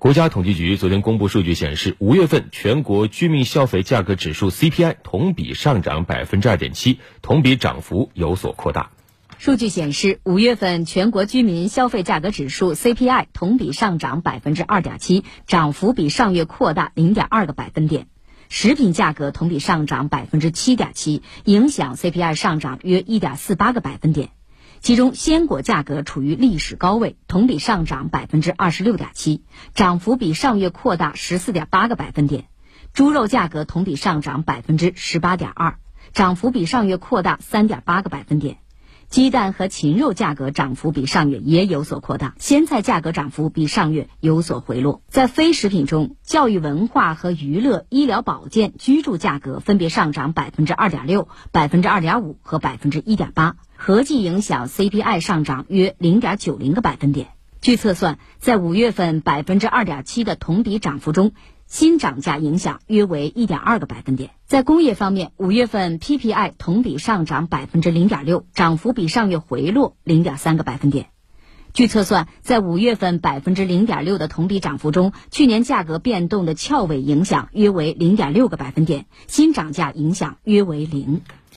国家统计局昨天公布数据显示，五月份全国居民消费价格指数 CPI 同比上涨百分之二点七，同比涨幅有所扩大。数据显示，五月份全国居民消费价格指数 CPI 同比上涨百分之二点七，涨幅比上月扩大零点二个百分点。食品价格同比上涨百分之七点七，影响 CPI 上涨约一点四八个百分点。其中，鲜果价格处于历史高位，同比上涨百分之二十六点七，涨幅比上月扩大十四点八个百分点。猪肉价格同比上涨百分之十八点二，涨幅比上月扩大三点八个百分点。鸡蛋和禽肉价格涨幅比上月也有所扩大，鲜菜价格涨幅比上月有所回落。在非食品中，教育文化和娱乐、医疗保健、居住价格分别上涨百分之二点六、百分之二点五和百分之一点八，合计影响 CPI 上涨约零点九零个百分点。据测算，在五月份百分之二点七的同比涨幅中，新涨价影响约为一点二个百分点。在工业方面，五月份 PPI 同比上涨百分之零点六，涨幅比上月回落零点三个百分点。据测算，在五月份百分之零点六的同比涨幅中，去年价格变动的翘尾影响约为零点六个百分点，新涨价影响约为零。